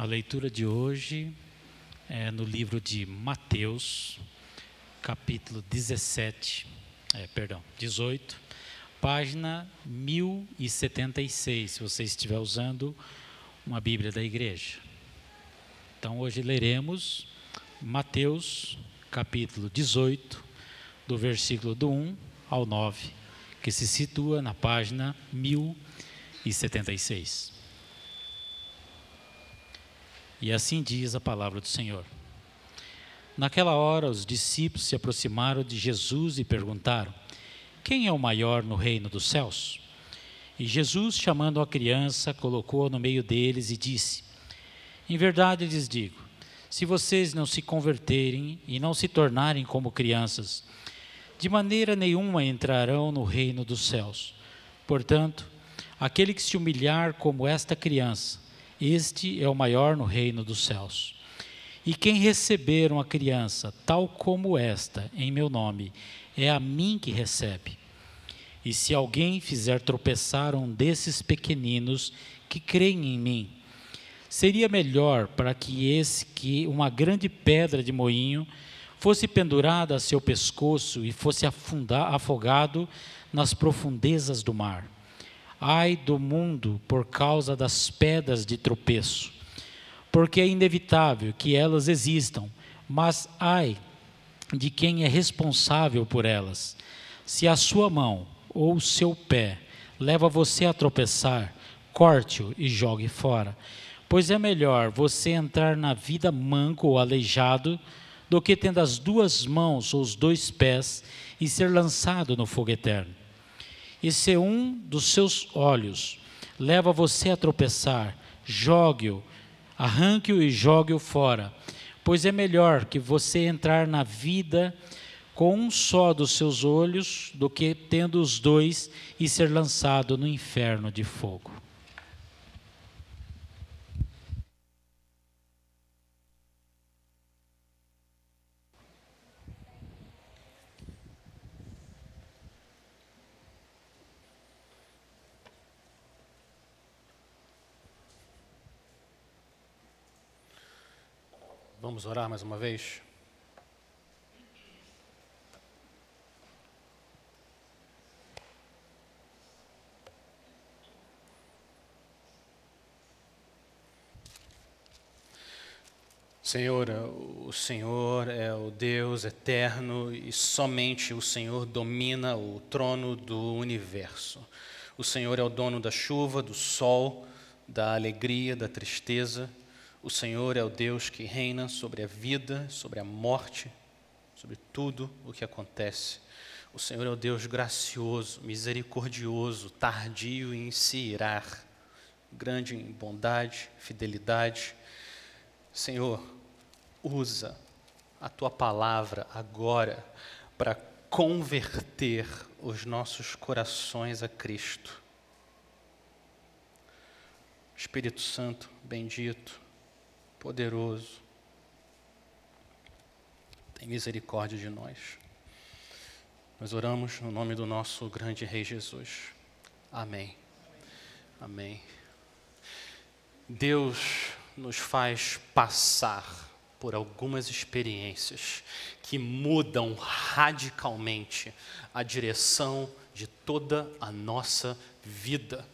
A leitura de hoje é no livro de Mateus, capítulo 17, é, perdão, 18, página 1076, se você estiver usando uma Bíblia da igreja. Então hoje leremos Mateus, capítulo 18, do versículo do 1 ao 9, que se situa na página 1076. E assim diz a palavra do Senhor. Naquela hora, os discípulos se aproximaram de Jesus e perguntaram: Quem é o maior no reino dos céus? E Jesus, chamando a criança, colocou-a no meio deles e disse: Em verdade lhes digo, se vocês não se converterem e não se tornarem como crianças, de maneira nenhuma entrarão no reino dos céus. Portanto, aquele que se humilhar como esta criança, este é o maior no reino dos céus. E quem receber uma criança tal como esta em meu nome, é a mim que recebe. E se alguém fizer tropeçar um desses pequeninos que creem em mim, seria melhor para que esse que uma grande pedra de moinho fosse pendurada a seu pescoço e fosse afundar, afogado nas profundezas do mar. Ai do mundo por causa das pedras de tropeço, porque é inevitável que elas existam, mas ai de quem é responsável por elas. Se a sua mão ou o seu pé leva você a tropeçar, corte-o e jogue fora. Pois é melhor você entrar na vida manco ou aleijado do que tendo as duas mãos ou os dois pés e ser lançado no fogo eterno. E se um dos seus olhos. Leva você a tropeçar, jogue-o, arranque-o e jogue-o fora, pois é melhor que você entrar na vida com um só dos seus olhos do que tendo os dois e ser lançado no inferno de fogo. Vamos orar mais uma vez? Senhor, o Senhor é o Deus eterno e somente o Senhor domina o trono do universo. O Senhor é o dono da chuva, do sol, da alegria, da tristeza. O Senhor é o Deus que reina sobre a vida, sobre a morte, sobre tudo o que acontece. O Senhor é o Deus gracioso, misericordioso, tardio em se irar, grande em bondade, fidelidade. Senhor, usa a tua palavra agora para converter os nossos corações a Cristo. Espírito Santo, bendito, poderoso, tem misericórdia de nós. Nós oramos no nome do nosso grande Rei Jesus. Amém. Amém. Deus nos faz passar por algumas experiências que mudam radicalmente a direção de toda a nossa vida.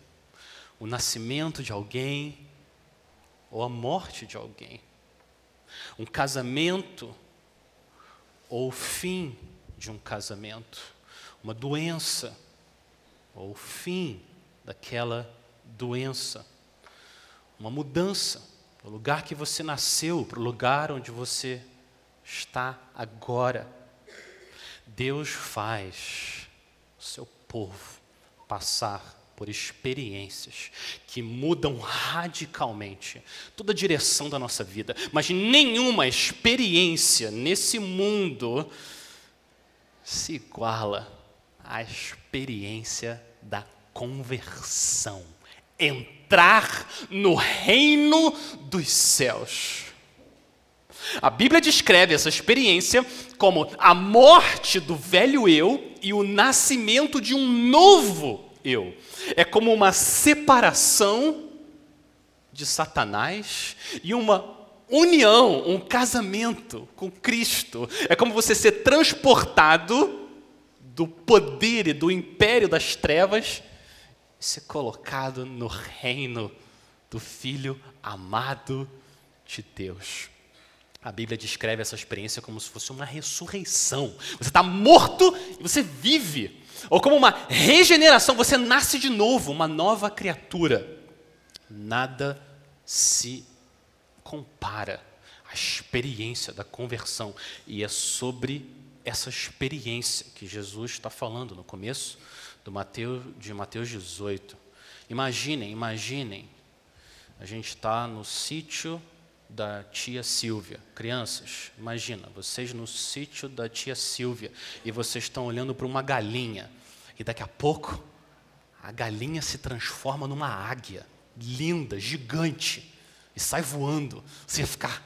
O nascimento de alguém ou a morte de alguém, um casamento ou o fim de um casamento, uma doença ou o fim daquela doença, uma mudança do lugar que você nasceu para o lugar onde você está agora. Deus faz o seu povo passar por experiências que mudam radicalmente toda a direção da nossa vida, mas nenhuma experiência nesse mundo se iguala à experiência da conversão, entrar no reino dos céus. A Bíblia descreve essa experiência como a morte do velho eu e o nascimento de um novo eu. É como uma separação de Satanás e uma união, um casamento com Cristo. É como você ser transportado do poder e do império das trevas e ser colocado no reino do Filho amado de Deus. A Bíblia descreve essa experiência como se fosse uma ressurreição. Você está morto e você vive. Ou como uma regeneração, você nasce de novo, uma nova criatura. Nada se compara à experiência da conversão. E é sobre essa experiência que Jesus está falando no começo do Mateus, de Mateus 18. Imaginem, imaginem, a gente está no sítio da tia Silvia. Crianças, imagina, vocês no sítio da tia Silvia e vocês estão olhando para uma galinha e daqui a pouco a galinha se transforma numa águia linda, gigante e sai voando. Você ia ficar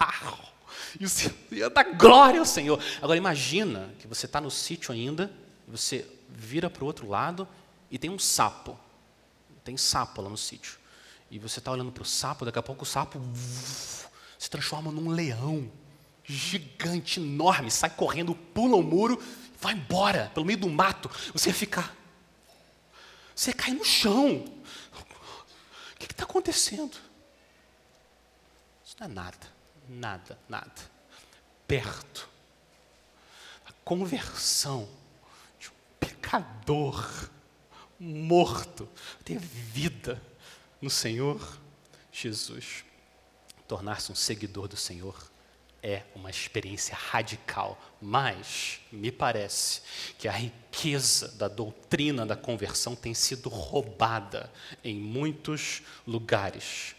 uau! E você ia dar glória ao Senhor. Agora imagina que você está no sítio ainda, você vira para o outro lado e tem um sapo. Tem sapo lá no sítio. E você está olhando para o sapo, daqui a pouco o sapo se transforma num leão gigante, enorme, sai correndo, pula o muro, vai embora pelo meio do mato. Você fica. Você cai no chão. O que está acontecendo? Isso não é nada, nada, nada. Perto. A conversão de um pecador morto ter vida no Senhor Jesus. Tornar-se um seguidor do Senhor é uma experiência radical, mas me parece que a riqueza da doutrina da conversão tem sido roubada em muitos lugares.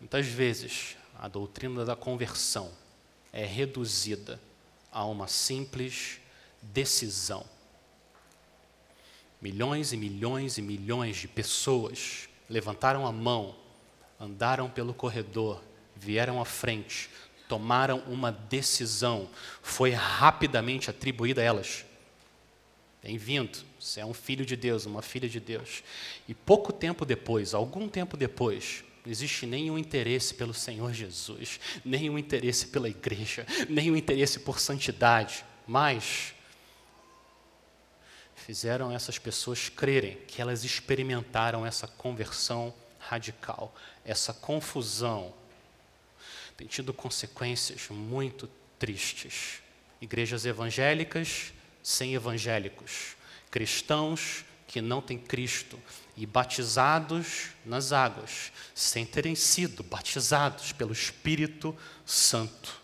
Muitas vezes, a doutrina da conversão é reduzida a uma simples decisão Milhões e milhões e milhões de pessoas levantaram a mão, andaram pelo corredor, vieram à frente, tomaram uma decisão, foi rapidamente atribuída a elas. Bem-vindo, você é um filho de Deus, uma filha de Deus. E pouco tempo depois, algum tempo depois, não existe nenhum interesse pelo Senhor Jesus, nenhum interesse pela igreja, nenhum interesse por santidade, mas fizeram essas pessoas crerem que elas experimentaram essa conversão radical, essa confusão. Tem tido consequências muito tristes. Igrejas evangélicas sem evangélicos, cristãos que não têm Cristo e batizados nas águas, sem terem sido batizados pelo Espírito Santo.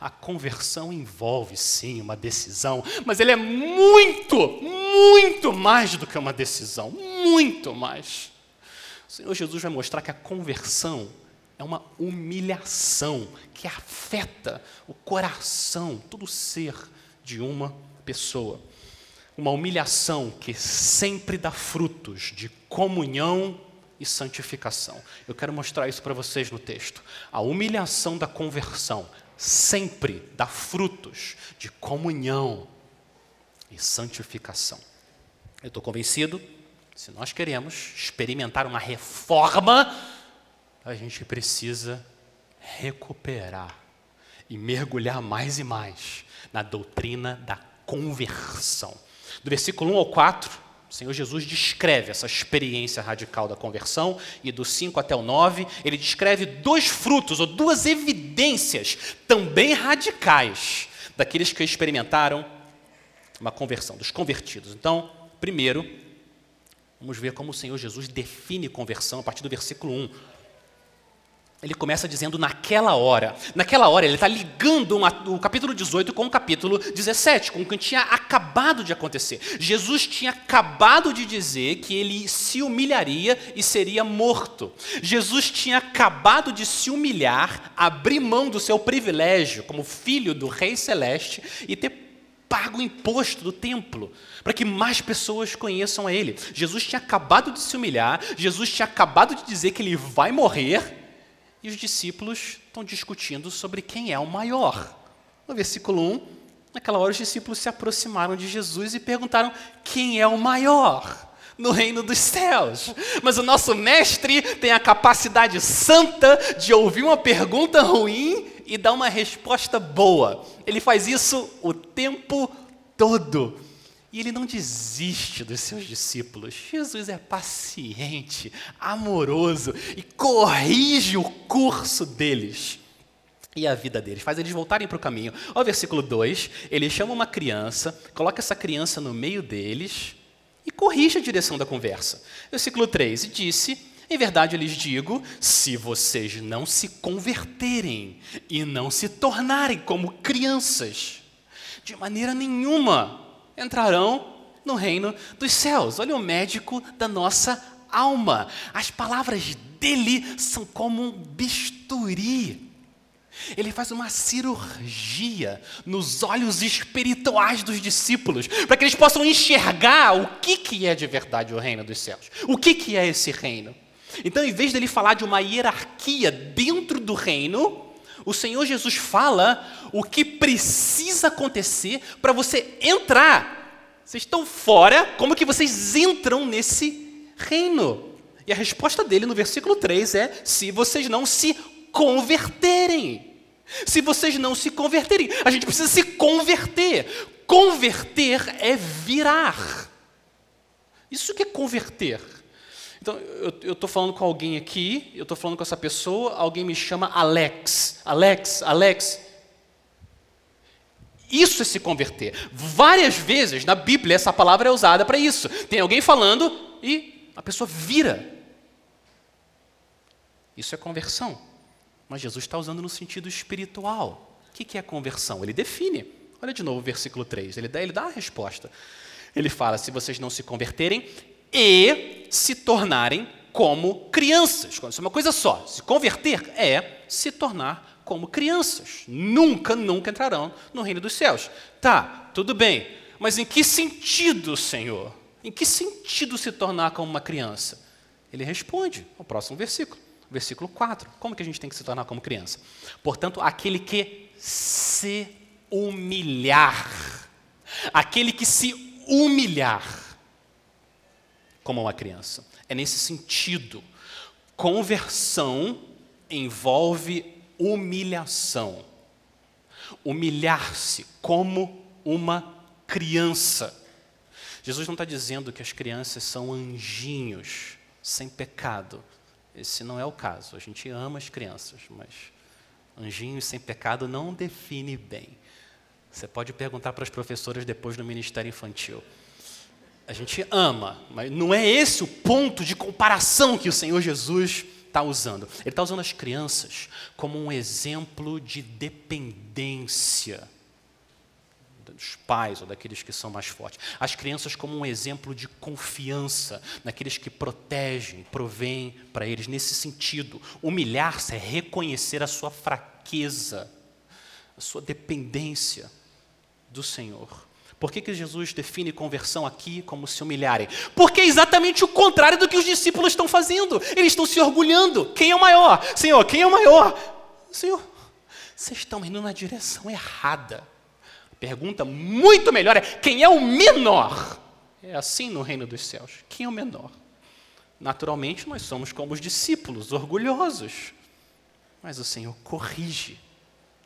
A conversão envolve sim uma decisão, mas ele é muito, muito mais do que uma decisão, muito mais. O Senhor Jesus vai mostrar que a conversão é uma humilhação que afeta o coração, todo o ser de uma pessoa. Uma humilhação que sempre dá frutos de comunhão e santificação. Eu quero mostrar isso para vocês no texto. A humilhação da conversão sempre dá frutos de comunhão e santificação. Eu estou convencido, se nós queremos experimentar uma reforma, a gente precisa recuperar e mergulhar mais e mais na doutrina da conversão. Do versículo 1 ao 4, o Senhor Jesus descreve essa experiência radical da conversão, e do 5 até o 9, ele descreve dois frutos, ou duas evidências também radicais, daqueles que experimentaram uma conversão, dos convertidos. Então, primeiro, vamos ver como o Senhor Jesus define conversão a partir do versículo 1 ele começa dizendo naquela hora. Naquela hora, ele está ligando uma, o capítulo 18 com o capítulo 17, com o que tinha acabado de acontecer. Jesus tinha acabado de dizer que ele se humilharia e seria morto. Jesus tinha acabado de se humilhar, abrir mão do seu privilégio como filho do Rei Celeste e ter pago o imposto do templo, para que mais pessoas conheçam a Ele. Jesus tinha acabado de se humilhar, Jesus tinha acabado de dizer que ele vai morrer e os discípulos estão discutindo sobre quem é o maior. No versículo 1, naquela hora os discípulos se aproximaram de Jesus e perguntaram: quem é o maior? no reino dos céus. Mas o nosso mestre tem a capacidade santa de ouvir uma pergunta ruim e dar uma resposta boa. Ele faz isso o tempo todo. E ele não desiste dos seus discípulos. Jesus é paciente, amoroso e corrige o curso deles e a vida deles, faz eles voltarem para o caminho. Olha o versículo 2: ele chama uma criança, coloca essa criança no meio deles e corrige a direção da conversa. Versículo 3: E disse: Em verdade eu lhes digo, se vocês não se converterem e não se tornarem como crianças, de maneira nenhuma entrarão no reino dos céus. Olha o médico da nossa alma. As palavras dele são como um bisturi ele faz uma cirurgia nos olhos espirituais dos discípulos, para que eles possam enxergar o que, que é de verdade o reino dos céus. O que, que é esse reino? Então, em vez dele falar de uma hierarquia dentro do reino, o Senhor Jesus fala o que precisa acontecer para você entrar. Vocês estão fora, como que vocês entram nesse reino? E a resposta dele no versículo 3 é: se vocês não se converterem. Se vocês não se converterem, a gente precisa se converter. Converter é virar. Isso que é converter. Então, eu estou falando com alguém aqui, eu estou falando com essa pessoa, alguém me chama Alex. Alex, Alex. Isso é se converter. Várias vezes na Bíblia essa palavra é usada para isso. Tem alguém falando e a pessoa vira. Isso é conversão. Mas Jesus está usando no sentido espiritual. O que é conversão? Ele define. Olha de novo o versículo 3. Ele dá, ele dá a resposta. Ele fala: se vocês não se converterem e se tornarem como crianças. Isso é uma coisa só. Se converter é se tornar como crianças. Nunca, nunca entrarão no reino dos céus. Tá, tudo bem. Mas em que sentido, Senhor? Em que sentido se tornar como uma criança? Ele responde no próximo versículo versículo 4. Como que a gente tem que se tornar como criança? Portanto, aquele que se humilhar. Aquele que se humilhar como uma criança. É nesse sentido. Conversão envolve humilhação. Humilhar-se como uma criança. Jesus não está dizendo que as crianças são anjinhos sem pecado. Esse não é o caso. A gente ama as crianças, mas anjinhos sem pecado não define bem. Você pode perguntar para as professoras depois no Ministério Infantil. A gente ama, mas não é esse o ponto de comparação que o Senhor Jesus está usando. Ele está usando as crianças como um exemplo de dependência dos pais ou daqueles que são mais fortes. As crianças como um exemplo de confiança naqueles que protegem, provêm para eles. Nesse sentido, humilhar-se é reconhecer a sua fraqueza, a sua dependência do Senhor. Por que, que Jesus define conversão aqui como se humilharem? Porque é exatamente o contrário do que os discípulos estão fazendo. Eles estão se orgulhando. Quem é o maior? Senhor, quem é o maior? Senhor, vocês estão indo na direção errada. Pergunta muito melhor é: quem é o menor? É assim no reino dos céus. Quem é o menor? Naturalmente, nós somos como os discípulos, orgulhosos. Mas o Senhor corrige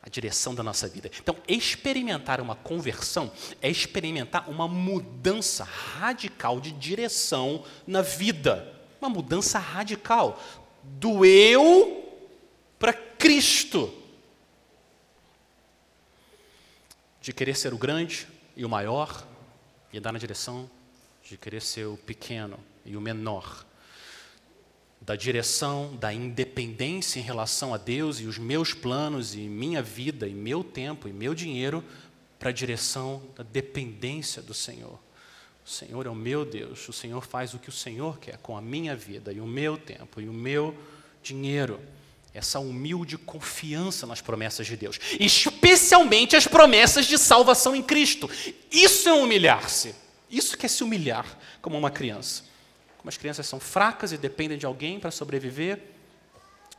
a direção da nossa vida. Então, experimentar uma conversão é experimentar uma mudança radical de direção na vida. Uma mudança radical. Do eu para Cristo. de querer ser o grande e o maior e andar na direção de querer ser o pequeno e o menor. Da direção da independência em relação a Deus e os meus planos e minha vida e meu tempo e meu dinheiro para a direção da dependência do Senhor. O Senhor é o meu Deus, o Senhor faz o que o Senhor quer com a minha vida e o meu tempo e o meu dinheiro essa humilde confiança nas promessas de Deus, especialmente as promessas de salvação em Cristo. Isso é humilhar-se. Isso que é se humilhar como uma criança. Como as crianças são fracas e dependem de alguém para sobreviver,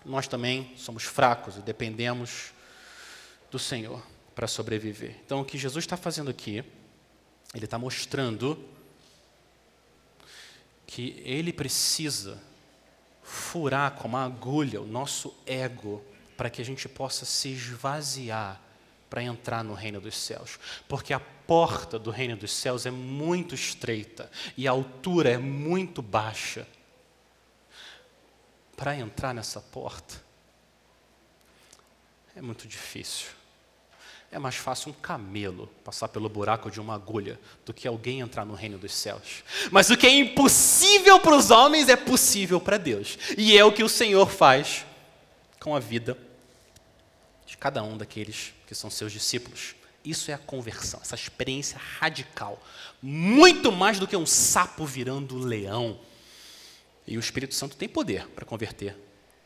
nós também somos fracos e dependemos do Senhor para sobreviver. Então, o que Jesus está fazendo aqui, ele está mostrando que ele precisa furar com uma agulha o nosso ego para que a gente possa se esvaziar para entrar no reino dos céus. Porque a porta do reino dos céus é muito estreita e a altura é muito baixa. Para entrar nessa porta é muito difícil. É mais fácil um camelo passar pelo buraco de uma agulha do que alguém entrar no reino dos céus. Mas o que é impossível para os homens é possível para Deus. E é o que o Senhor faz com a vida de cada um daqueles que são seus discípulos. Isso é a conversão, essa experiência radical. Muito mais do que um sapo virando leão. E o Espírito Santo tem poder para converter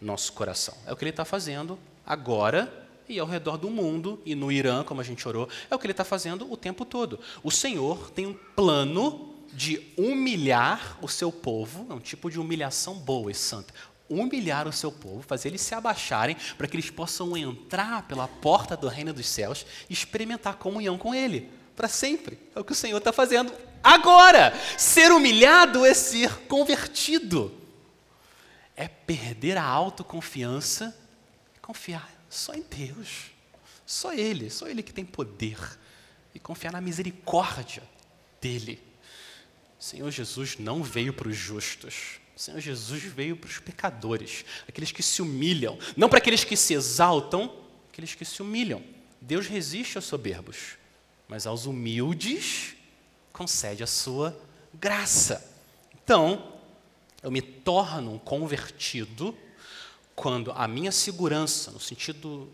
nosso coração. É o que ele está fazendo agora e ao redor do mundo, e no Irã, como a gente orou, é o que ele está fazendo o tempo todo. O Senhor tem um plano de humilhar o seu povo, é um tipo de humilhação boa e santa. Humilhar o seu povo, fazer eles se abaixarem para que eles possam entrar pela porta do reino dos céus e experimentar comunhão com Ele para sempre. É o que o Senhor está fazendo agora. Ser humilhado é ser convertido, é perder a autoconfiança e confiar só em Deus. Só Ele, só Ele que tem poder. E confiar na misericórdia dEle. O Senhor Jesus não veio para os justos. O Senhor Jesus veio para os pecadores, aqueles que se humilham. Não para aqueles que se exaltam, aqueles que se humilham. Deus resiste aos soberbos, mas aos humildes concede a sua graça. Então, eu me torno um convertido quando a minha segurança, no sentido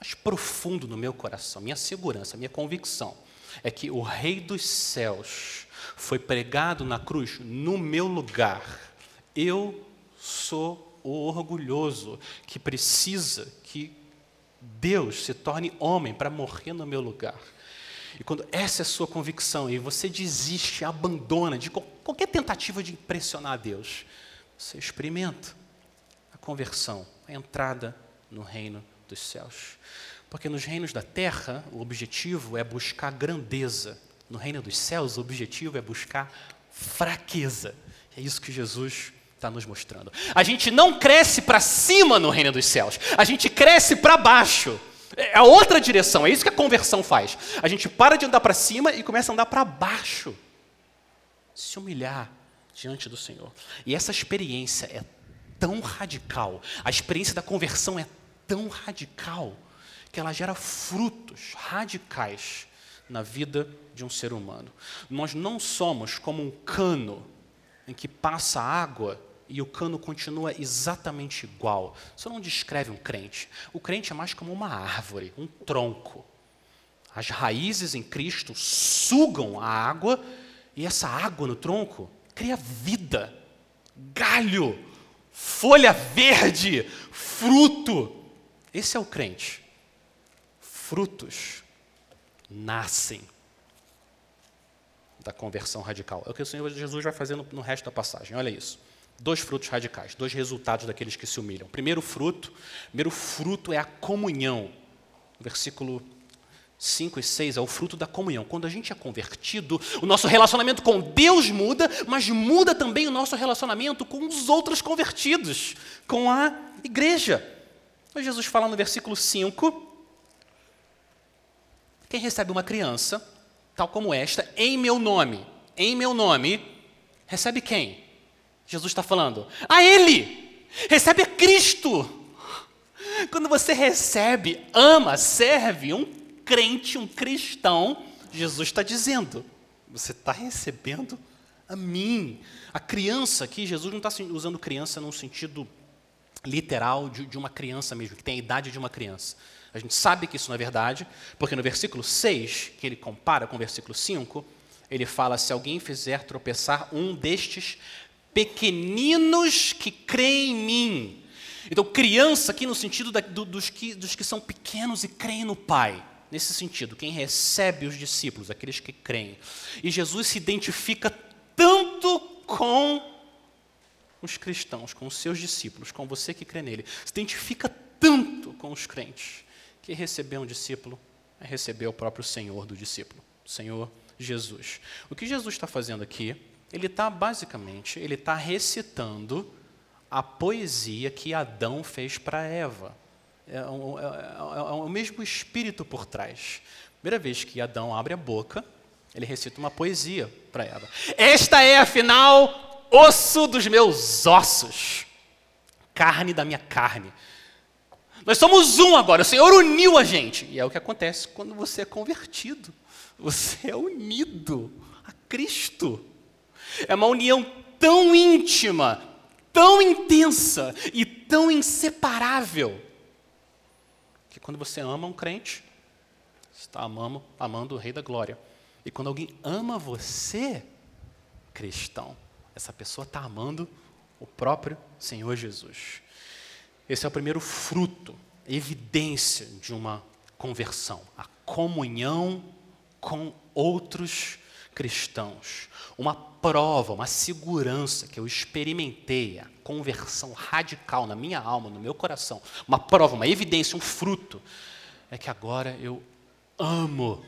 mais profundo do meu coração, minha segurança, minha convicção, é que o Rei dos céus foi pregado na cruz no meu lugar. Eu sou o orgulhoso que precisa que Deus se torne homem para morrer no meu lugar. E quando essa é a sua convicção e você desiste, abandona de qualquer tentativa de impressionar a Deus, você experimenta conversão, a entrada no reino dos céus. Porque nos reinos da terra, o objetivo é buscar grandeza. No reino dos céus, o objetivo é buscar fraqueza. É isso que Jesus está nos mostrando. A gente não cresce para cima no reino dos céus, a gente cresce para baixo. É a outra direção, é isso que a conversão faz. A gente para de andar para cima e começa a andar para baixo. Se humilhar diante do Senhor. E essa experiência é tão radical, a experiência da conversão é tão radical, que ela gera frutos radicais na vida de um ser humano. Nós não somos como um cano em que passa água e o cano continua exatamente igual. Isso não descreve um crente. O crente é mais como uma árvore, um tronco. As raízes em Cristo sugam a água e essa água no tronco cria vida, galho, folha verde, fruto. Esse é o crente. Frutos nascem da conversão radical. É o que o Senhor Jesus vai fazendo no resto da passagem. Olha isso. Dois frutos radicais, dois resultados daqueles que se humilham. Primeiro fruto, primeiro fruto é a comunhão. Versículo 5 e 6 é o fruto da comunhão. Quando a gente é convertido, o nosso relacionamento com Deus muda, mas muda também o nosso relacionamento com os outros convertidos, com a igreja. Jesus fala no versículo 5: Quem recebe uma criança, tal como esta, em meu nome, em meu nome, recebe quem? Jesus está falando, a Ele, recebe a Cristo. Quando você recebe, ama, serve um crente, um cristão, Jesus está dizendo: você está recebendo a mim. A criança aqui, Jesus não está usando criança num sentido literal de, de uma criança mesmo, que tem a idade de uma criança. A gente sabe que isso não é verdade, porque no versículo 6, que ele compara com o versículo 5, ele fala: se alguém fizer tropeçar um destes pequeninos que creem em mim. Então, criança aqui no sentido da, do, dos, que, dos que são pequenos e creem no Pai nesse sentido, quem recebe os discípulos, aqueles que creem. E Jesus se identifica tanto com os cristãos, com os seus discípulos, com você que crê nele. Se identifica tanto com os crentes que receber um discípulo é receber o próprio Senhor do discípulo, Senhor Jesus. O que Jesus está fazendo aqui Ele está basicamente, ele está recitando a poesia que Adão fez para Eva. É, é, é, é, o mesmo espírito por trás. Primeira vez que Adão abre a boca, ele recita uma poesia para Eva. Esta é, afinal, osso dos meus ossos, carne da minha carne. Nós somos um agora, o Senhor uniu a gente. E é o que acontece quando você é convertido. Você é unido a Cristo. É uma união tão íntima, tão intensa e tão inseparável que quando você ama um crente, você está amando, amando o Rei da Glória. E quando alguém ama você, cristão, essa pessoa está amando o próprio Senhor Jesus. Esse é o primeiro fruto, evidência de uma conversão, a comunhão com outros cristãos. Uma prova, uma segurança que eu experimentei, a conversão radical na minha alma, no meu coração, uma prova, uma evidência, um fruto, é que agora eu amo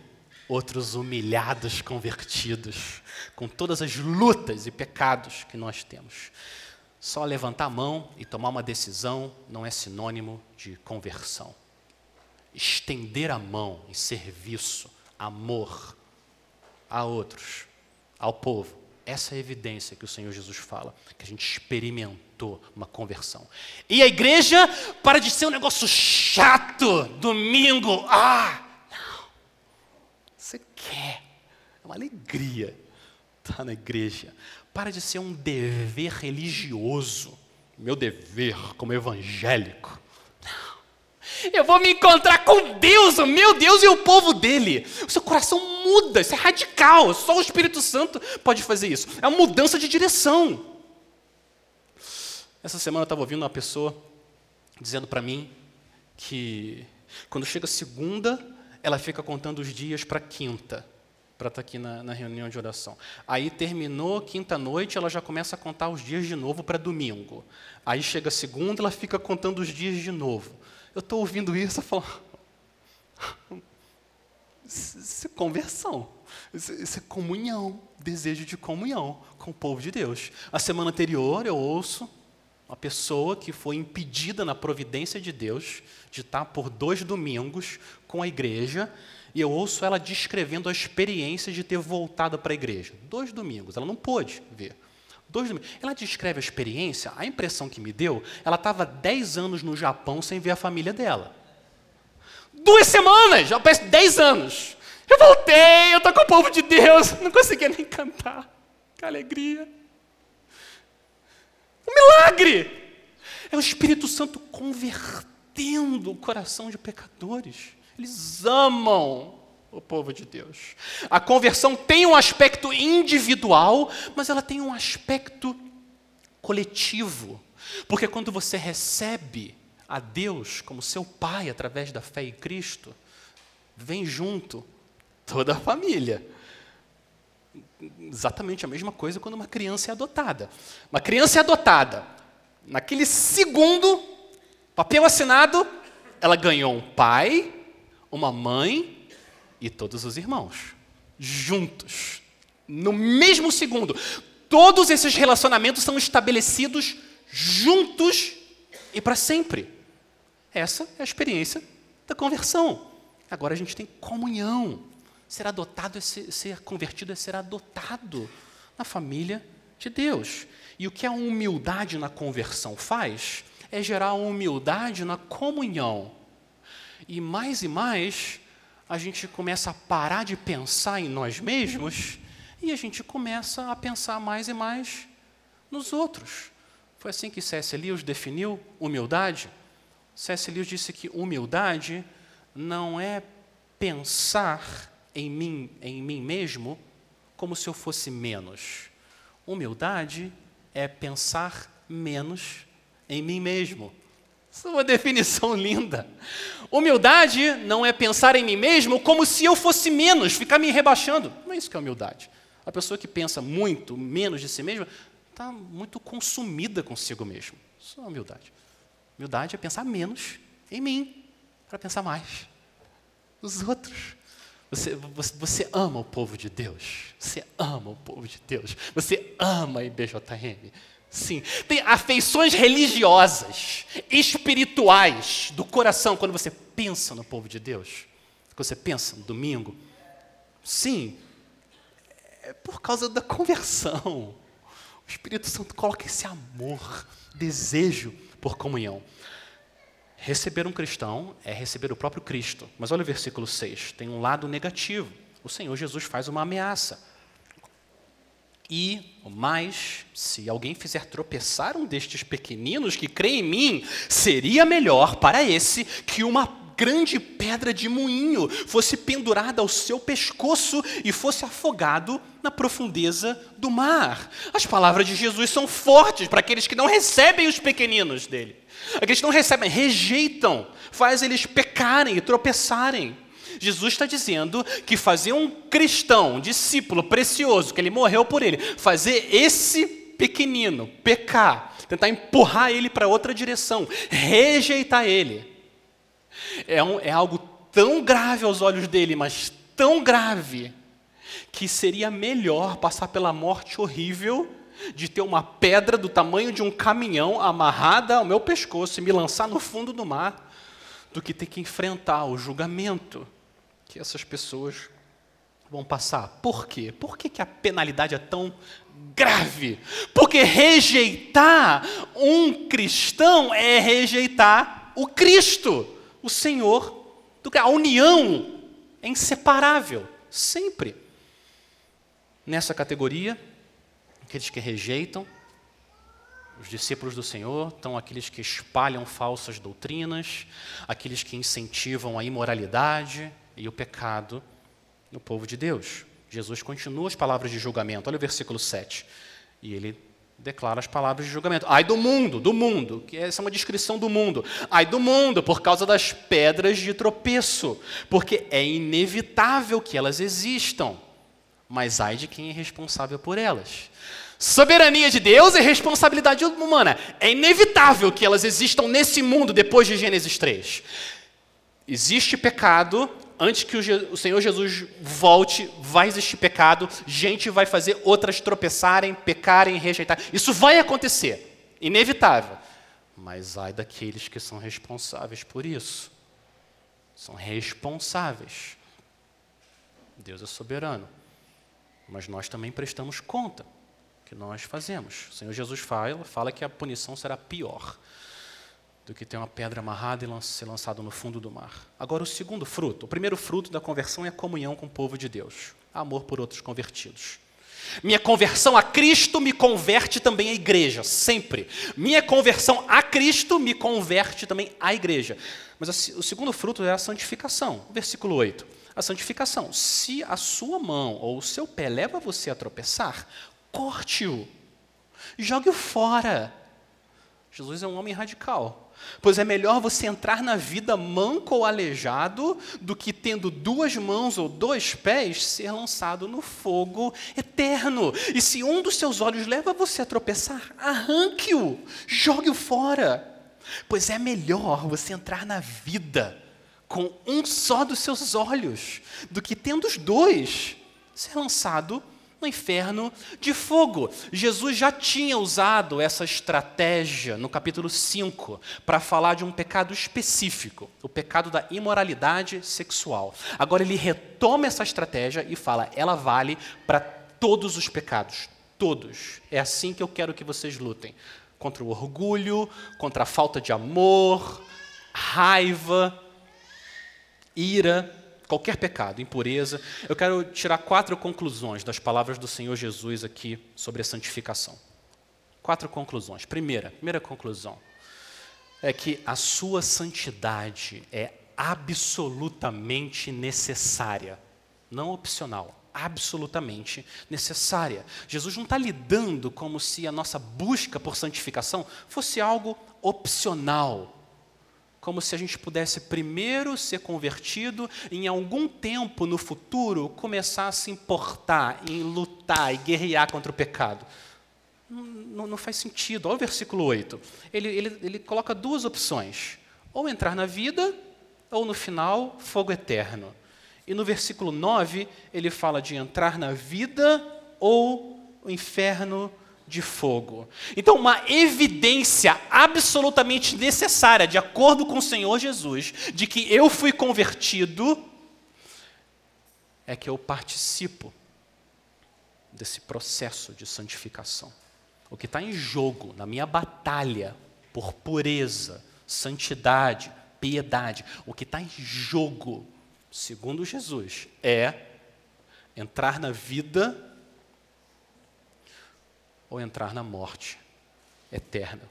outros humilhados convertidos, com todas as lutas e pecados que nós temos. Só levantar a mão e tomar uma decisão não é sinônimo de conversão. Estender a mão em serviço, amor a outros, ao povo, essa é a evidência que o Senhor Jesus fala, que a gente experimentou uma conversão. E a igreja, para de ser um negócio chato, domingo, ah, não. Você quer, é uma alegria estar na igreja. Para de ser um dever religioso, meu dever como evangélico. Eu vou me encontrar com Deus, o meu Deus e o povo dele. O seu coração muda, isso é radical. Só o Espírito Santo pode fazer isso. É uma mudança de direção. Essa semana eu estava ouvindo uma pessoa dizendo para mim que quando chega segunda, ela fica contando os dias para quinta, para estar tá aqui na, na, reunião de oração. Aí terminou quinta-noite, ela já começa a contar os dias de novo para domingo. Aí chega segunda, ela fica contando os dias de novo. Eu estou ouvindo isso e falo, isso é conversão, isso é comunhão, desejo de comunhão com o povo de Deus. A semana anterior eu ouço uma pessoa que foi impedida na providência de Deus de estar por dois domingos com a igreja, e eu ouço ela descrevendo a experiência de ter voltado para a igreja. Dois domingos, ela não pôde ver. Dois domingos. Ela descreve a experiência, a impressão que me deu, ela estava 10 anos no Japão sem ver a família dela. Duas semanas, já parece 10 anos. Eu voltei, eu estou com o povo de Deus, não conseguia nem cantar. Que alegria. Um milagre! É o Espírito Santo convertendo o coração de pecadores. Eles amam o povo de Deus. A conversão tem um aspecto individual, mas ela tem um aspecto coletivo. Porque quando você recebe a Deus como seu Pai através da fé em Cristo, vem junto toda a família. Exatamente a mesma coisa quando uma criança é adotada. Uma criança é adotada. Naquele segundo, papel assinado, ela ganhou um pai, uma mãe e todos os irmãos, juntos, no mesmo segundo. Todos esses relacionamentos são estabelecidos juntos e para sempre. Essa é a experiência da conversão. Agora a gente tem comunhão. Ser adotado é ser, ser convertido é ser adotado na família de Deus. E o que a humildade na conversão faz é gerar humildade na comunhão. E mais e mais, a gente começa a parar de pensar em nós mesmos e a gente começa a pensar mais e mais nos outros. Foi assim que C.S. Lewis definiu humildade. C.S. Lewis disse que humildade não é pensar em mim, em mim mesmo, como se eu fosse menos. Humildade é pensar menos em mim mesmo. Isso é uma definição linda. Humildade não é pensar em mim mesmo como se eu fosse menos, ficar me rebaixando. Não é isso que é humildade. A pessoa que pensa muito menos de si mesma está muito consumida consigo mesmo. Isso é humildade. Humildade é pensar menos em mim, para pensar mais nos outros. Você, você, você, ama o povo de Deus. Você ama o povo de Deus. Você ama a IBJM. Sim. Tem afeições religiosas, espirituais do coração quando você pensa no povo de Deus. Quando você pensa no domingo. Sim. É por causa da conversão. O Espírito Santo coloca esse amor, desejo por comunhão. Receber um cristão é receber o próprio Cristo. Mas olha o versículo 6, tem um lado negativo. O Senhor Jesus faz uma ameaça. E, mais, se alguém fizer tropeçar um destes pequeninos que crê em mim, seria melhor para esse que uma grande pedra de moinho fosse pendurada ao seu pescoço e fosse afogado na profundeza do mar. As palavras de Jesus são fortes para aqueles que não recebem os pequeninos dele. Aqueles que não recebem, rejeitam, faz eles pecarem e tropeçarem. Jesus está dizendo que fazer um cristão, um discípulo precioso, que ele morreu por ele, fazer esse pequenino pecar, tentar empurrar ele para outra direção, rejeitar ele, é, um, é algo tão grave aos olhos dele, mas tão grave, que seria melhor passar pela morte horrível de ter uma pedra do tamanho de um caminhão amarrada ao meu pescoço e me lançar no fundo do mar, do que ter que enfrentar o julgamento que essas pessoas vão passar. Por quê? Por que, que a penalidade é tão grave? Porque rejeitar um cristão é rejeitar o Cristo, o Senhor. A união é inseparável, sempre. Nessa categoria, aqueles que rejeitam os discípulos do Senhor, estão aqueles que espalham falsas doutrinas, aqueles que incentivam a imoralidade e o pecado no povo de Deus. Jesus continua as palavras de julgamento. Olha o versículo 7. E ele declara as palavras de julgamento. Ai do mundo, do mundo, que essa é uma descrição do mundo. Ai do mundo, por causa das pedras de tropeço, porque é inevitável que elas existam. Mas ai de quem é responsável por elas. Soberania de Deus e responsabilidade humana. É inevitável que elas existam nesse mundo depois de Gênesis 3. Existe pecado, antes que o Senhor Jesus volte, vai existir pecado, gente vai fazer outras tropeçarem, pecarem, rejeitar. Isso vai acontecer, inevitável. Mas ai daqueles que são responsáveis por isso. São responsáveis. Deus é soberano. Mas nós também prestamos conta que nós fazemos. O Senhor Jesus fala, fala que a punição será pior do que ter uma pedra amarrada e ser lançado no fundo do mar. Agora, o segundo fruto, o primeiro fruto da conversão é a comunhão com o povo de Deus, amor por outros convertidos. Minha conversão a Cristo me converte também à igreja, sempre. Minha conversão a Cristo me converte também à igreja. Mas o segundo fruto é a santificação. Versículo 8. A santificação. Se a sua mão ou o seu pé leva você a tropeçar, corte-o, jogue-o fora. Jesus é um homem radical. Pois é melhor você entrar na vida manco ou aleijado do que tendo duas mãos ou dois pés ser lançado no fogo eterno. E se um dos seus olhos leva você a tropeçar, arranque-o, jogue-o fora. Pois é melhor você entrar na vida com um só dos seus olhos do que tendo os dois ser lançado no inferno de fogo. Jesus já tinha usado essa estratégia no capítulo 5 para falar de um pecado específico, o pecado da imoralidade sexual. Agora ele retoma essa estratégia e fala: ela vale para todos os pecados, todos. É assim que eu quero que vocês lutem contra o orgulho, contra a falta de amor, raiva, ira, qualquer pecado, impureza. Eu quero tirar quatro conclusões das palavras do Senhor Jesus aqui sobre a santificação. Quatro conclusões. Primeira, primeira conclusão é que a sua santidade é absolutamente necessária, não opcional, absolutamente necessária. Jesus não está lidando como se a nossa busca por santificação fosse algo opcional, como se a gente pudesse primeiro ser convertido e em algum tempo no futuro começar a se importar em lutar e guerrear contra o pecado. Não, não faz sentido. Olha o versículo 8. Ele, ele, ele coloca duas opções: ou entrar na vida, ou no final, fogo eterno. E no versículo 9, ele fala de entrar na vida ou o inferno de fogo. Então, uma evidência absolutamente necessária, de acordo com o Senhor Jesus, de que eu fui convertido, é que eu participo desse processo de santificação. O que está em jogo na minha batalha por pureza, santidade, piedade, o que está em jogo, segundo Jesus, é entrar na vida ou entrar na morte eterna.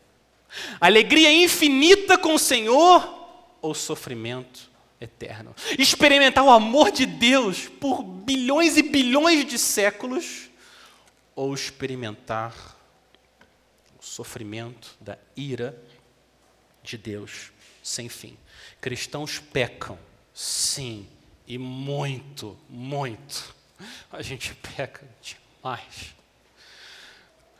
Alegria infinita com o Senhor ou sofrimento eterno. Experimentar o amor de Deus por bilhões e bilhões de séculos ou experimentar o sofrimento da ira de Deus sem fim. Cristãos pecam, sim, e muito, muito. A gente peca demais.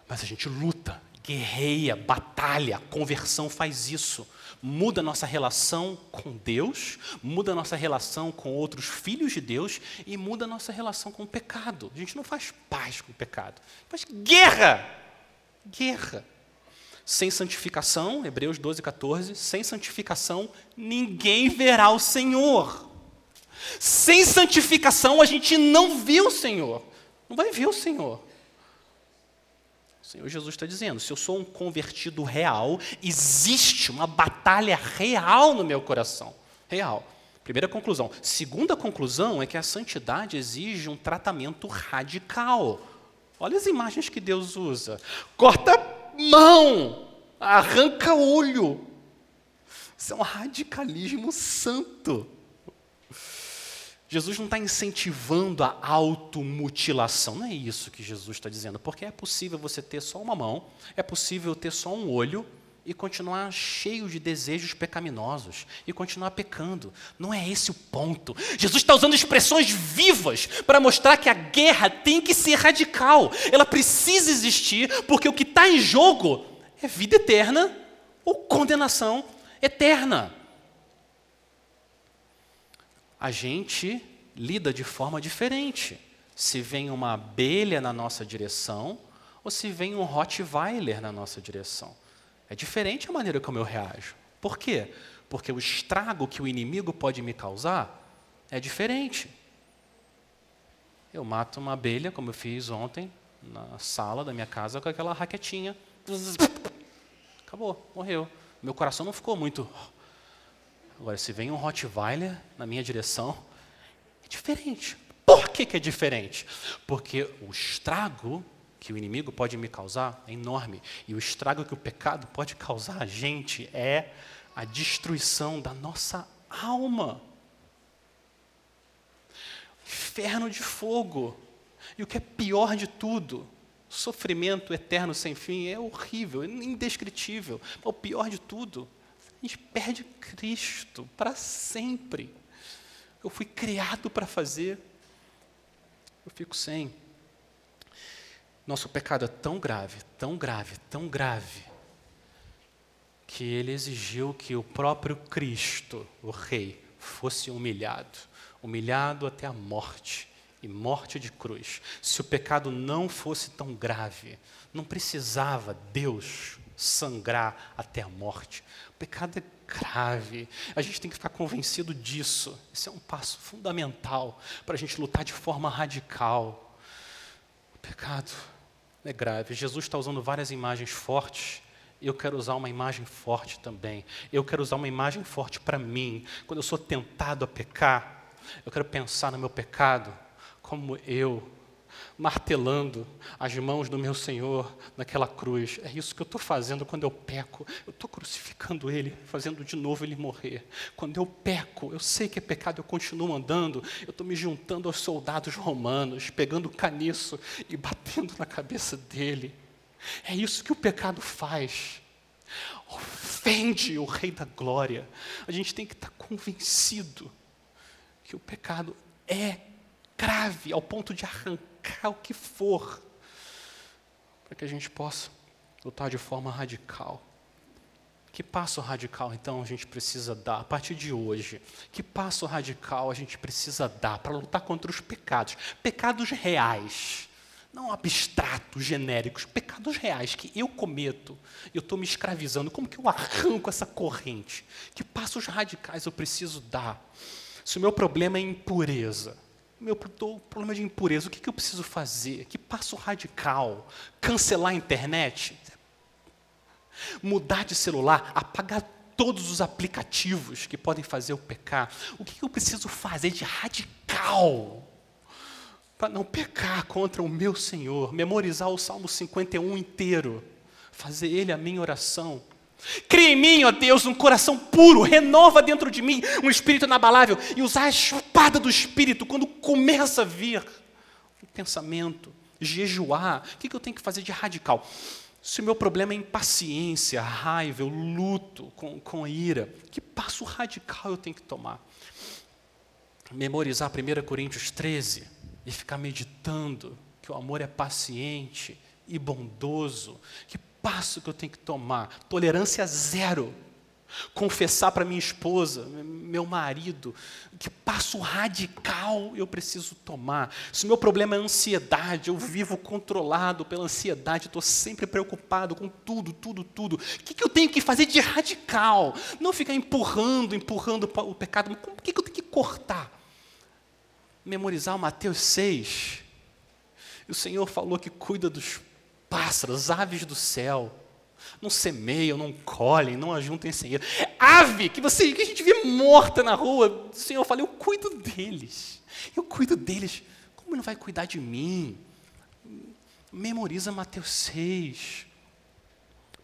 Mas a gente luta, guerreia, batalha, conversão faz isso. Muda nossa relação com Deus, muda nossa relação com outros filhos de Deus e muda nossa relação com o pecado. A gente não faz paz com o pecado, faz guerra. Guerra. Sem santificação, Hebreus 12, 14, sem santificação ninguém verá o Senhor. Sem santificação a gente não vê o Senhor. Não vai ver o Senhor. O Senhor Jesus está dizendo: se eu sou um convertido real, existe uma batalha real no meu coração. Real. Primeira conclusão. Segunda conclusão é que a santidade exige um tratamento radical. Olha as imagens que Deus usa: corta mão, arranca olho. Isso é um radicalismo santo. Jesus não está incentivando a automutilação, não é isso que Jesus está dizendo, porque é possível você ter só uma mão, é possível ter só um olho e continuar cheio de desejos pecaminosos e continuar pecando. Não é esse o ponto. Jesus está usando expressões vivas para mostrar que a guerra tem que ser radical, ela precisa existir, porque o que está em jogo é vida eterna ou condenação eterna a gente lida de forma diferente. Se vem uma abelha na nossa direção ou se vem um Rottweiler na nossa direção. É diferente a maneira como eu reajo. Por quê? Porque o estrago que o inimigo pode me causar é diferente. Eu mato uma abelha, como eu fiz ontem, na sala da minha casa, com aquela raquetinha. Acabou, morreu. Meu coração não ficou muito Agora, se vem um Rottweiler na minha direção, é diferente. Por que, que é diferente? Porque o estrago que o inimigo pode me causar é enorme. E o estrago que o pecado pode causar a gente é a destruição da nossa alma. Inferno de fogo. E o que é pior de tudo, sofrimento eterno sem fim é horrível, é indescritível. O pior de tudo a gente perde Cristo para sempre. Eu fui criado para fazer, eu fico sem. Nosso pecado é tão grave, tão grave, tão grave, que ele exigiu que o próprio Cristo, o Rei, fosse humilhado humilhado até a morte e morte de cruz. Se o pecado não fosse tão grave, não precisava Deus sangrar até a morte. O pecado é grave. A gente tem que ficar convencido disso. Esse é um passo fundamental para a gente lutar de forma radical. O pecado é grave. Jesus está usando várias imagens fortes. Eu quero usar uma imagem forte também. Eu quero usar uma imagem forte para mim. Quando eu sou tentado a pecar, eu quero pensar no meu pecado como eu martelando as mãos do meu Senhor naquela cruz. É isso que eu estou fazendo quando eu peco. Eu estou crucificando Ele, fazendo de novo Ele morrer. Quando eu peco, eu sei que é pecado, eu continuo andando. Eu estou me juntando aos soldados romanos, pegando caniço e batendo na cabeça dele. É isso que o pecado faz. Ofende o Rei da Glória. A gente tem que estar convencido que o pecado é grave ao ponto de arrancar o que for, para que a gente possa lutar de forma radical. Que passo radical, então, a gente precisa dar a partir de hoje? Que passo radical a gente precisa dar para lutar contra os pecados? Pecados reais, não abstratos, genéricos, pecados reais que eu cometo, eu estou me escravizando. Como que eu arranco essa corrente? Que passos radicais eu preciso dar? Se o meu problema é impureza, meu problema de impureza, o que, que eu preciso fazer? Que passo radical? Cancelar a internet? Mudar de celular, apagar todos os aplicativos que podem fazer eu pecar. O que eu preciso fazer de radical para não pecar contra o meu Senhor? Memorizar o Salmo 51 inteiro, fazer ele a minha oração. Cria em mim, ó Deus, um coração puro, renova dentro de mim um espírito inabalável e usar a espada do espírito quando começa a vir o pensamento, jejuar. O que eu tenho que fazer de radical? Se o meu problema é impaciência, raiva, eu luto com, com ira, que passo radical eu tenho que tomar? Memorizar 1 Coríntios 13 e ficar meditando que o amor é paciente e bondoso. Que passo que eu tenho que tomar? Tolerância zero confessar para minha esposa, meu marido, que passo radical eu preciso tomar. Se o meu problema é ansiedade, eu vivo controlado pela ansiedade, estou sempre preocupado com tudo, tudo, tudo. O que, que eu tenho que fazer de radical? Não ficar empurrando, empurrando o pecado. O que, que eu tenho que cortar? Memorizar o Mateus 6. E o Senhor falou que cuida dos pássaros, aves do céu não semeiam, não colhem, não ajuntem dinheiro. É ave que, você, que a gente vê morta na rua. O Senhor fala, eu cuido deles. Eu cuido deles. Como não vai cuidar de mim? Memoriza Mateus 6.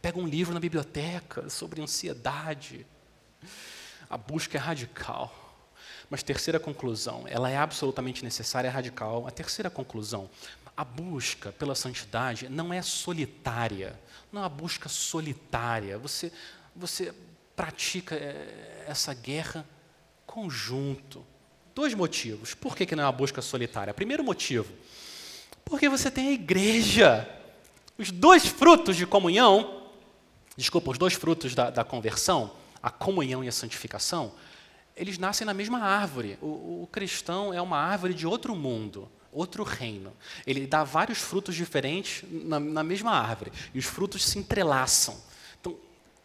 Pega um livro na biblioteca sobre ansiedade. A busca é radical. Mas terceira conclusão, ela é absolutamente necessária, é radical. A terceira conclusão, a busca pela santidade não é solitária, não é uma busca solitária. Você, você pratica eh, essa guerra conjunto. Dois motivos. Por que, que não é uma busca solitária? Primeiro motivo, porque você tem a igreja. Os dois frutos de comunhão, desculpa, os dois frutos da, da conversão, a comunhão e a santificação, eles nascem na mesma árvore. O, o cristão é uma árvore de outro mundo outro reino. Ele dá vários frutos diferentes na, na mesma árvore, e os frutos se entrelaçam. Então,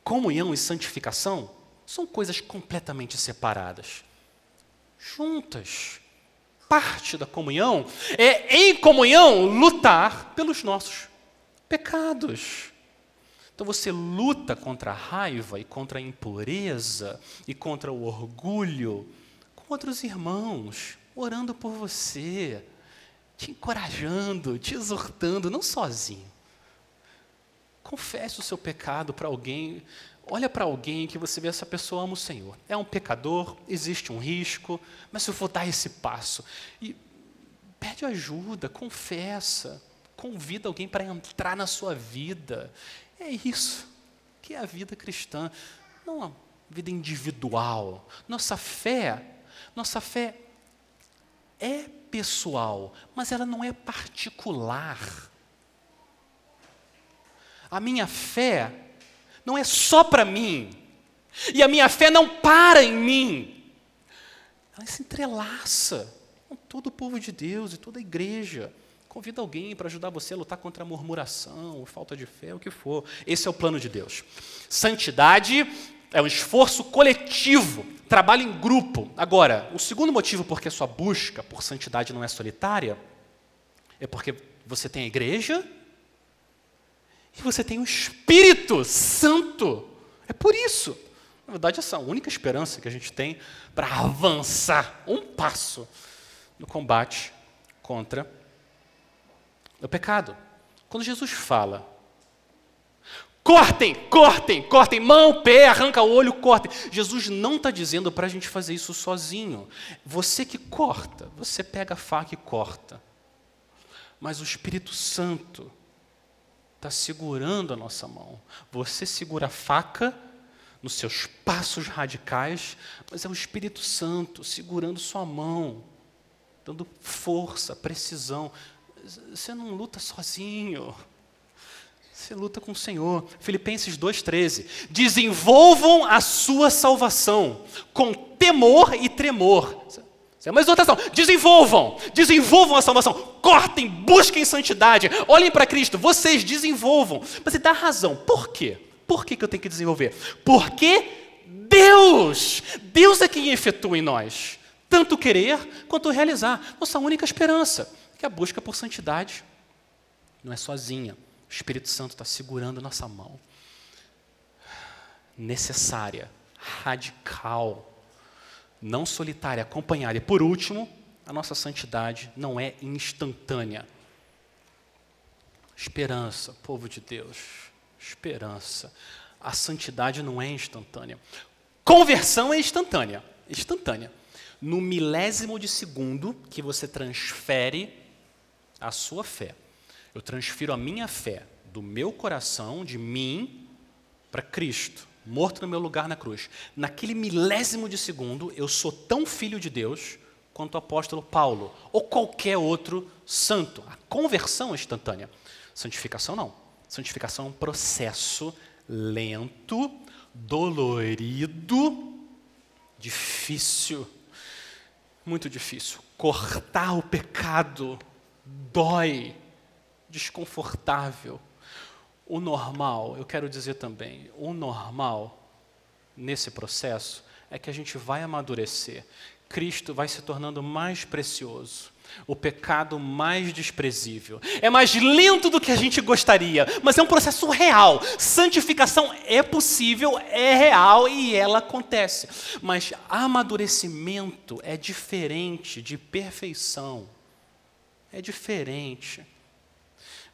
comunhão e santificação são coisas completamente separadas. Juntas. Parte da comunhão é, em comunhão, lutar pelos nossos pecados. Então você luta contra a raiva e contra a impureza e contra o orgulho com outros irmãos, orando por você, te encorajando, te exortando, não sozinho. Confesse o seu pecado para alguém. Olha para alguém que você vê essa pessoa ama o Senhor. É um pecador, existe um risco, mas se eu for dar esse passo e pede ajuda, confessa, convida alguém para entrar na sua vida. É isso que é a vida cristã, não a vida individual. Nossa fé, nossa fé é pessoal, mas ela não é particular. A minha fé não é só para mim. E a minha fé não para em mim. Ela se entrelaça com todo o povo de Deus e toda a igreja. Convida alguém para ajudar você a lutar contra a murmuração, falta de fé, o que for. Esse é o plano de Deus. Santidade é um esforço coletivo trabalho em grupo. Agora, o segundo motivo por que a sua busca por santidade não é solitária é porque você tem a igreja e você tem o Espírito Santo. É por isso. Na verdade, essa é a única esperança que a gente tem para avançar um passo no combate contra o pecado. Quando Jesus fala Cortem, cortem, cortem, mão, pé, arranca o olho, cortem. Jesus não está dizendo para a gente fazer isso sozinho. Você que corta, você pega a faca e corta. Mas o Espírito Santo está segurando a nossa mão. Você segura a faca nos seus passos radicais, mas é o Espírito Santo segurando sua mão, dando força, precisão. Você não luta sozinho. Você luta com o Senhor. Filipenses 2,13. Desenvolvam a sua salvação com temor e tremor. É uma exortação. Desenvolvam, desenvolvam a salvação. Cortem, busquem santidade. Olhem para Cristo. Vocês desenvolvam. Mas você dá razão. Por quê? Por que, que eu tenho que desenvolver? Porque Deus, Deus é quem efetua em nós. Tanto querer quanto realizar. Nossa única esperança, que é a busca por santidade. Não é sozinha. O Espírito Santo está segurando nossa mão. Necessária, radical não solitária, acompanhada. E por último, a nossa santidade não é instantânea. Esperança, povo de Deus, esperança. A santidade não é instantânea. Conversão é instantânea, instantânea. No milésimo de segundo que você transfere a sua fé. Eu transfiro a minha fé do meu coração, de mim, para Cristo morto no meu lugar na cruz. Naquele milésimo de segundo, eu sou tão filho de Deus quanto o apóstolo Paulo, ou qualquer outro santo. A conversão é instantânea. Santificação não. Santificação é um processo lento, dolorido, difícil. Muito difícil. Cortar o pecado dói, desconfortável. O normal, eu quero dizer também, o normal nesse processo é que a gente vai amadurecer. Cristo vai se tornando mais precioso, o pecado mais desprezível. É mais lento do que a gente gostaria, mas é um processo real. Santificação é possível, é real e ela acontece. Mas amadurecimento é diferente de perfeição. É diferente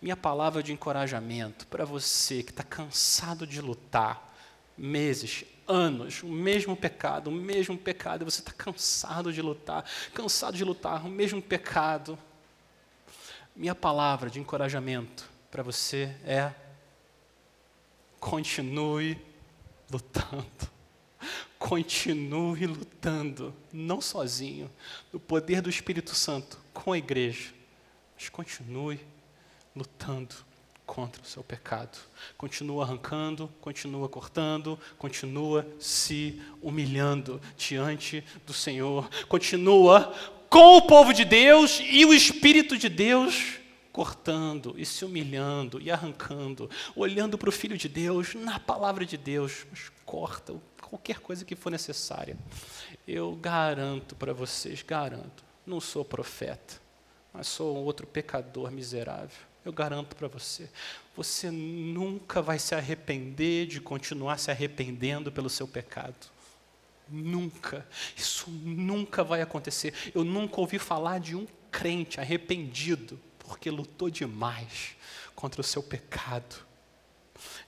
minha palavra de encorajamento para você que está cansado de lutar meses, anos, o mesmo pecado, o mesmo pecado, você está cansado de lutar, cansado de lutar, o mesmo pecado. Minha palavra de encorajamento para você é: continue lutando. Continue lutando, não sozinho, no poder do Espírito Santo, com a igreja, mas continue lutando contra o seu pecado. Continua arrancando, continua cortando, continua se humilhando diante do Senhor. Continua com o povo de Deus e o Espírito de Deus cortando e se humilhando e arrancando, olhando para o Filho de Deus, na palavra de Deus, mas corta qualquer coisa que for necessária. Eu garanto para vocês, garanto, não sou profeta, mas sou um outro pecador miserável eu garanto para você, você nunca vai se arrepender de continuar se arrependendo pelo seu pecado. Nunca. Isso nunca vai acontecer. Eu nunca ouvi falar de um crente arrependido porque lutou demais contra o seu pecado.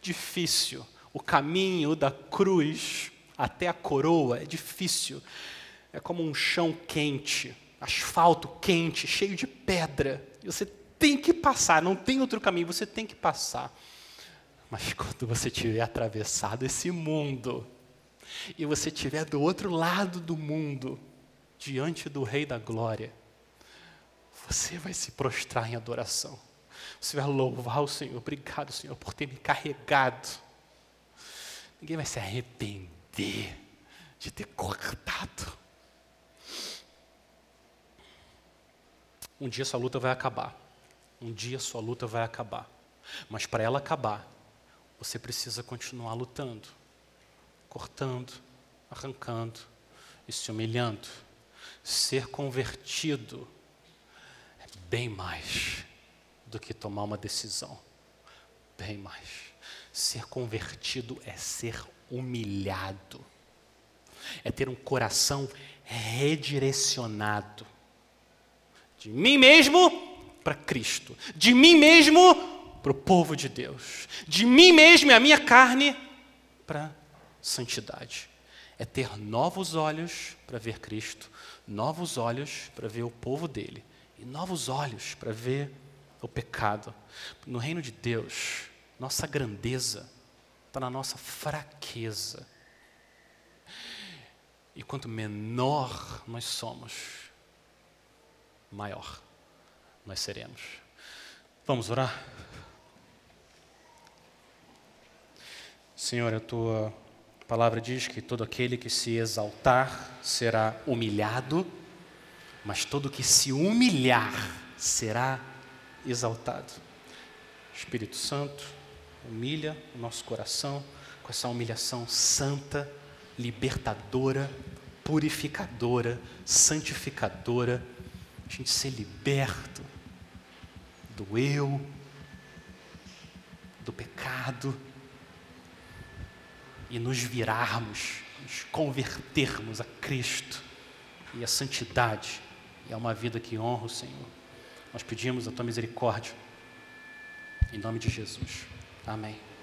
Difícil. O caminho da cruz até a coroa é difícil. É como um chão quente, asfalto quente, cheio de pedra. E você tem que passar, não tem outro caminho, você tem que passar. Mas quando você tiver atravessado esse mundo, e você estiver do outro lado do mundo, diante do Rei da Glória, você vai se prostrar em adoração. Você vai louvar o Senhor. Obrigado, Senhor, por ter me carregado. Ninguém vai se arrepender de ter cortado. Um dia sua luta vai acabar. Um dia sua luta vai acabar. Mas para ela acabar, você precisa continuar lutando, cortando, arrancando e se humilhando. Ser convertido é bem mais do que tomar uma decisão. Bem mais. Ser convertido é ser humilhado, é ter um coração redirecionado de mim mesmo para Cristo, de mim mesmo para o povo de Deus, de mim mesmo e a minha carne para santidade. É ter novos olhos para ver Cristo, novos olhos para ver o povo dele e novos olhos para ver o pecado. No reino de Deus, nossa grandeza está na nossa fraqueza. E quanto menor nós somos, maior nós seremos. Vamos orar? Senhor, a tua palavra diz que todo aquele que se exaltar será humilhado, mas todo que se humilhar será exaltado. Espírito Santo, humilha o nosso coração com essa humilhação santa, libertadora, purificadora, santificadora, a gente ser liberto do eu, do pecado e nos virarmos, nos convertermos a Cristo e a santidade e a uma vida que honra o Senhor. Nós pedimos a tua misericórdia, em nome de Jesus. Amém.